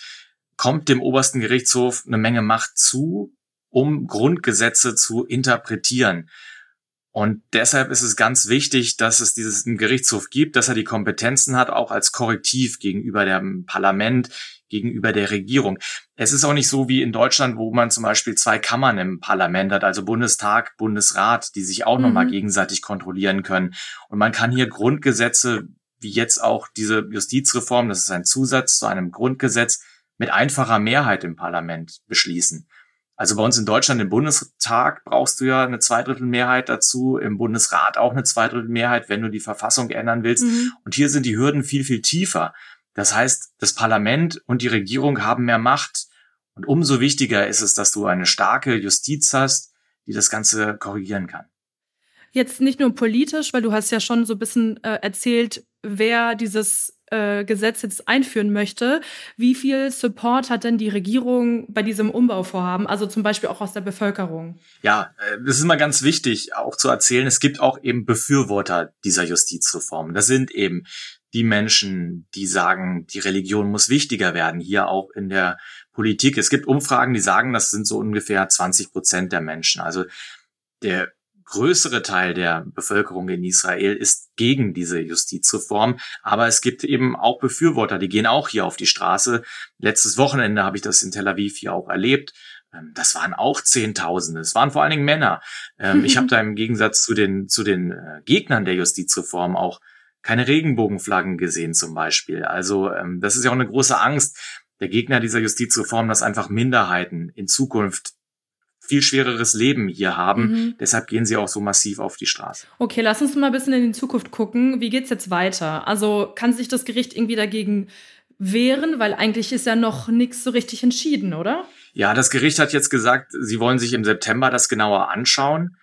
kommt dem obersten Gerichtshof eine Menge Macht zu, um Grundgesetze zu interpretieren. Und deshalb ist es ganz wichtig, dass es diesen Gerichtshof gibt, dass er die Kompetenzen hat, auch als Korrektiv gegenüber dem Parlament, gegenüber der Regierung. Es ist auch nicht so wie in Deutschland, wo man zum Beispiel zwei Kammern im Parlament hat, also Bundestag, Bundesrat, die sich auch mhm. nochmal gegenseitig kontrollieren können. Und man kann hier Grundgesetze, wie jetzt auch diese Justizreform, das ist ein Zusatz zu einem Grundgesetz, mit einfacher Mehrheit im Parlament beschließen. Also bei uns in Deutschland im Bundestag brauchst du ja eine Zweidrittelmehrheit dazu, im Bundesrat auch eine Zweidrittelmehrheit, wenn du die Verfassung ändern willst. Mhm. Und hier sind die Hürden viel, viel tiefer. Das heißt, das Parlament und die Regierung haben mehr Macht. Und umso wichtiger ist es, dass du eine starke Justiz hast, die das Ganze korrigieren kann. Jetzt nicht nur politisch, weil du hast ja schon so ein bisschen äh, erzählt, wer dieses äh, Gesetz jetzt einführen möchte. Wie viel Support hat denn die Regierung bei diesem Umbauvorhaben, also zum Beispiel auch aus der Bevölkerung? Ja, äh, das ist immer ganz wichtig, auch zu erzählen. Es gibt auch eben Befürworter dieser Justizreform. Das sind eben die Menschen, die sagen, die Religion muss wichtiger werden, hier auch in der Politik. Es gibt Umfragen, die sagen, das sind so ungefähr 20 Prozent der Menschen. Also der größere Teil der Bevölkerung in Israel ist gegen diese Justizreform. Aber es gibt eben auch Befürworter, die gehen auch hier auf die Straße. Letztes Wochenende habe ich das in Tel Aviv hier auch erlebt. Ähm, das waren auch Zehntausende. Es waren vor allen Dingen Männer. Ähm, ich habe da im Gegensatz zu den, zu den äh, Gegnern der Justizreform auch keine Regenbogenflaggen gesehen zum Beispiel. Also ähm, das ist ja auch eine große Angst der Gegner dieser Justizreform, dass einfach Minderheiten in Zukunft viel schwereres Leben hier haben. Mhm. Deshalb gehen sie auch so massiv auf die Straße. Okay, lass uns mal ein bisschen in die Zukunft gucken. Wie geht's jetzt weiter? Also kann sich das Gericht irgendwie dagegen wehren, weil eigentlich ist ja noch nichts so richtig entschieden, oder? Ja, das Gericht hat jetzt gesagt, sie wollen sich im September das genauer anschauen.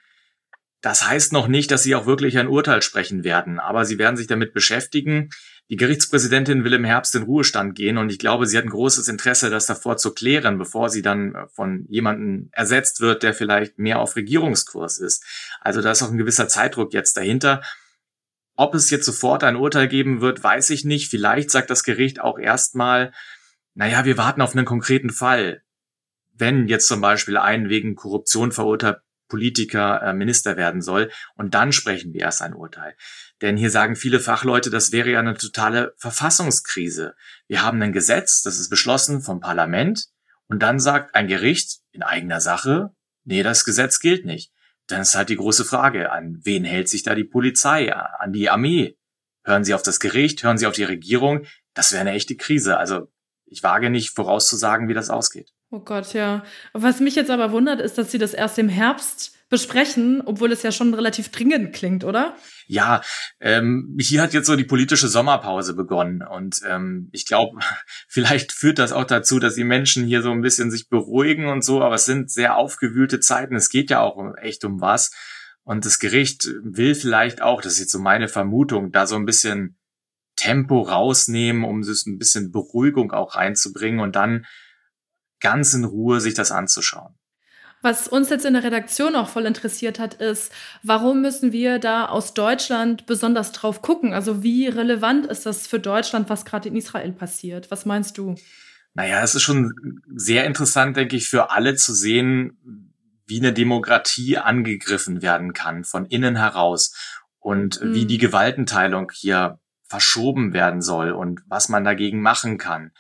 Das heißt noch nicht, dass sie auch wirklich ein Urteil sprechen werden, aber sie werden sich damit beschäftigen. Die Gerichtspräsidentin will im Herbst in Ruhestand gehen und ich glaube, sie hat ein großes Interesse, das davor zu klären, bevor sie dann von jemandem ersetzt wird, der vielleicht mehr auf Regierungskurs ist. Also da ist auch ein gewisser Zeitdruck jetzt dahinter. Ob es jetzt sofort ein Urteil geben wird, weiß ich nicht. Vielleicht sagt das Gericht auch erstmal, naja, wir warten auf einen konkreten Fall. Wenn jetzt zum Beispiel ein wegen Korruption verurteilter Politiker äh, Minister werden soll. Und dann sprechen wir erst ein Urteil. Denn hier sagen viele Fachleute, das wäre ja eine totale Verfassungskrise. Wir haben ein Gesetz, das ist beschlossen vom Parlament. Und dann sagt ein Gericht in eigener Sache, nee, das Gesetz gilt nicht. Dann ist halt die große Frage, an wen hält sich da die Polizei, an die Armee? Hören Sie auf das Gericht, hören Sie auf die Regierung? Das wäre eine echte Krise. Also ich wage nicht vorauszusagen, wie das ausgeht. Oh Gott, ja. Was mich jetzt aber wundert, ist, dass Sie das erst im Herbst besprechen, obwohl es ja schon relativ dringend klingt, oder? Ja, ähm, hier hat jetzt so die politische Sommerpause begonnen und ähm, ich glaube, vielleicht führt das auch dazu, dass die Menschen hier so ein bisschen sich beruhigen und so, aber es sind sehr aufgewühlte Zeiten. Es geht ja auch echt um was und das Gericht will vielleicht auch, das ist jetzt so meine Vermutung, da so ein bisschen Tempo rausnehmen, um so ein bisschen Beruhigung auch reinzubringen und dann ganz in Ruhe sich das anzuschauen. Was uns jetzt in der Redaktion auch voll interessiert hat, ist, warum müssen wir da aus Deutschland besonders drauf gucken? Also wie relevant ist das für Deutschland, was gerade in Israel passiert? Was meinst du? Naja, es ist schon sehr interessant, denke ich, für alle zu sehen, wie eine Demokratie angegriffen werden kann von innen heraus und mhm. wie die Gewaltenteilung hier verschoben werden soll und was man dagegen machen kann.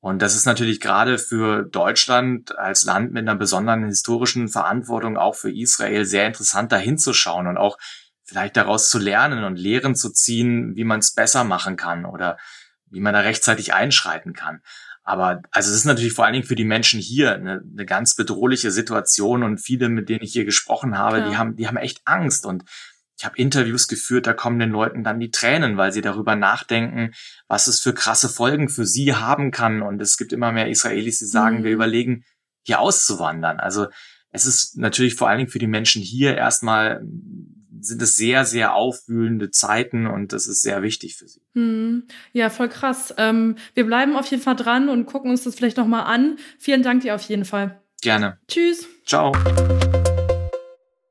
Und das ist natürlich gerade für Deutschland als Land mit einer besonderen historischen Verantwortung auch für Israel sehr interessant, da hinzuschauen und auch vielleicht daraus zu lernen und Lehren zu ziehen, wie man es besser machen kann oder wie man da rechtzeitig einschreiten kann. Aber also es ist natürlich vor allen Dingen für die Menschen hier eine, eine ganz bedrohliche Situation und viele, mit denen ich hier gesprochen habe, ja. die haben, die haben echt Angst und ich habe Interviews geführt, da kommen den Leuten dann die Tränen, weil sie darüber nachdenken, was es für krasse Folgen für sie haben kann. Und es gibt immer mehr Israelis, die sagen, mhm. wir überlegen, hier auszuwandern. Also es ist natürlich vor allen Dingen für die Menschen hier erstmal sind es sehr, sehr aufwühlende Zeiten und das ist sehr wichtig für sie. Hm. Ja, voll krass. Ähm, wir bleiben auf jeden Fall dran und gucken uns das vielleicht nochmal an. Vielen Dank dir auf jeden Fall. Gerne. Tschüss. Ciao.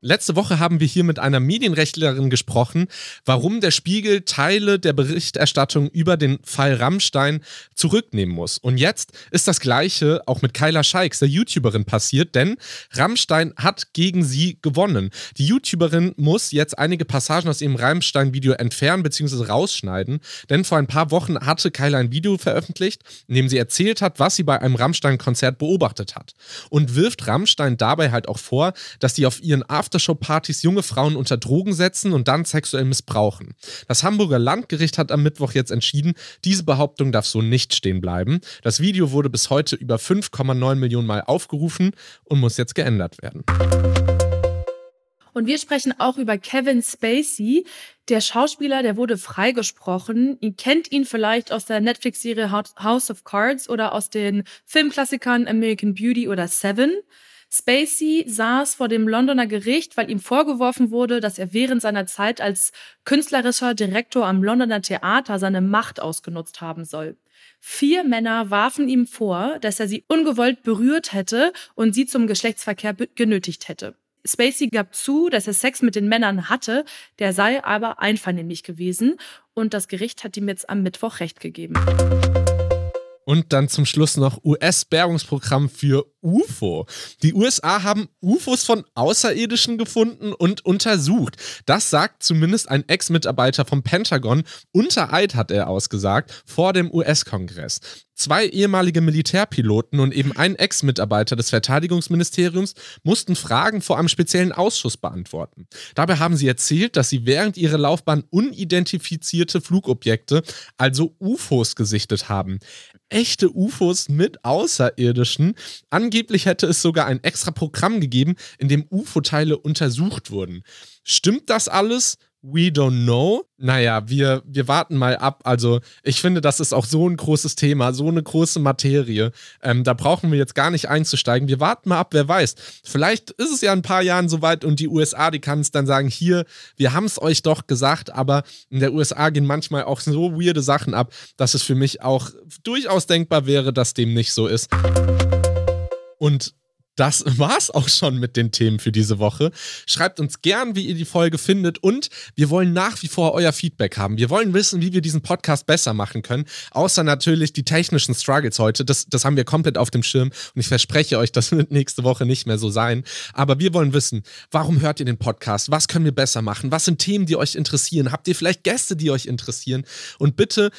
Letzte Woche haben wir hier mit einer Medienrechtlerin gesprochen, warum der Spiegel Teile der Berichterstattung über den Fall Rammstein zurücknehmen muss. Und jetzt ist das Gleiche auch mit Kyla Scheiks, der YouTuberin, passiert, denn Rammstein hat gegen sie gewonnen. Die YouTuberin muss jetzt einige Passagen aus ihrem Rammstein-Video entfernen bzw. rausschneiden, denn vor ein paar Wochen hatte Kyla ein Video veröffentlicht, in dem sie erzählt hat, was sie bei einem Rammstein-Konzert beobachtet hat. Und wirft Rammstein dabei halt auch vor, dass die auf ihren After Aftershow-Partys junge Frauen unter Drogen setzen und dann sexuell missbrauchen. Das Hamburger Landgericht hat am Mittwoch jetzt entschieden, diese Behauptung darf so nicht stehen bleiben. Das Video wurde bis heute über 5,9 Millionen Mal aufgerufen und muss jetzt geändert werden. Und wir sprechen auch über Kevin Spacey. Der Schauspieler, der wurde freigesprochen. Ihr kennt ihn vielleicht aus der Netflix-Serie House of Cards oder aus den Filmklassikern American Beauty oder Seven. Spacey saß vor dem Londoner Gericht, weil ihm vorgeworfen wurde, dass er während seiner Zeit als künstlerischer Direktor am Londoner Theater seine Macht ausgenutzt haben soll. Vier Männer warfen ihm vor, dass er sie ungewollt berührt hätte und sie zum Geschlechtsverkehr genötigt hätte. Spacey gab zu, dass er Sex mit den Männern hatte, der sei aber einvernehmlich gewesen und das Gericht hat ihm jetzt am Mittwoch recht gegeben. Und dann zum Schluss noch US-Bergungsprogramm für UFO. Die USA haben UFOs von Außerirdischen gefunden und untersucht. Das sagt zumindest ein Ex-Mitarbeiter vom Pentagon. Unter Eid hat er ausgesagt vor dem US-Kongress. Zwei ehemalige Militärpiloten und eben ein Ex-Mitarbeiter des Verteidigungsministeriums mussten Fragen vor einem speziellen Ausschuss beantworten. Dabei haben sie erzählt, dass sie während ihrer Laufbahn unidentifizierte Flugobjekte, also UFOs, gesichtet haben. Echte UFOs mit Außerirdischen. Angeblich hätte es sogar ein extra Programm gegeben, in dem UFO-Teile untersucht wurden. Stimmt das alles? We don't know. Naja, wir, wir warten mal ab. Also, ich finde, das ist auch so ein großes Thema, so eine große Materie. Ähm, da brauchen wir jetzt gar nicht einzusteigen. Wir warten mal ab, wer weiß. Vielleicht ist es ja in ein paar Jahren soweit und die USA, die kann es dann sagen: Hier, wir haben es euch doch gesagt, aber in der USA gehen manchmal auch so weirde Sachen ab, dass es für mich auch durchaus denkbar wäre, dass dem nicht so ist. Und das war's auch schon mit den Themen für diese Woche. Schreibt uns gern, wie ihr die Folge findet und wir wollen nach wie vor euer Feedback haben. Wir wollen wissen, wie wir diesen Podcast besser machen können. Außer natürlich die technischen Struggles heute. Das, das haben wir komplett auf dem Schirm und ich verspreche euch, das wird nächste Woche nicht mehr so sein. Aber wir wollen wissen, warum hört ihr den Podcast? Was können wir besser machen? Was sind Themen, die euch interessieren? Habt ihr vielleicht Gäste, die euch interessieren? Und bitte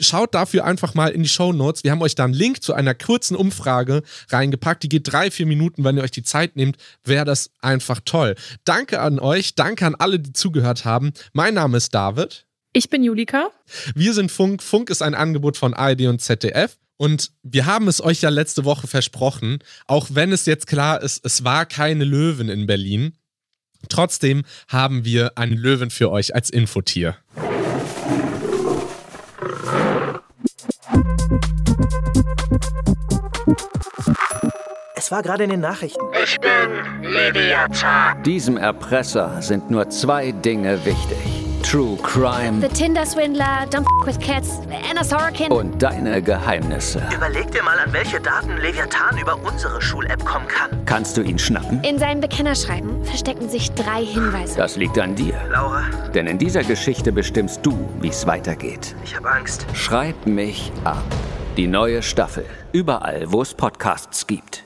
schaut dafür einfach mal in die Show Notes. Wir haben euch da einen Link zu einer kurzen Umfrage reingepackt. Die geht drei, vier Minuten. Wenn ihr euch die Zeit nehmt, wäre das einfach toll. Danke an euch. Danke an alle, die zugehört haben. Mein Name ist David. Ich bin Julika. Wir sind Funk. Funk ist ein Angebot von ARD und ZDF. Und wir haben es euch ja letzte Woche versprochen, auch wenn es jetzt klar ist, es war keine Löwen in Berlin. Trotzdem haben wir einen Löwen für euch als Infotier. Es war gerade in den Nachrichten. Ich bin Leviathan. Diesem Erpresser sind nur zwei Dinge wichtig. True Crime. The Tinder Swindler, Don't F with Cats, Anna Sorokin. Und deine Geheimnisse. Überleg dir mal, an welche Daten Leviathan über unsere Schul-App kommen kann. Kannst du ihn schnappen? In seinem Bekennerschreiben verstecken sich drei Hinweise. Das liegt an dir. Laura. Denn in dieser Geschichte bestimmst du, wie es weitergeht. Ich habe Angst. Schreib mich ab. Die neue Staffel. Überall, wo es Podcasts gibt.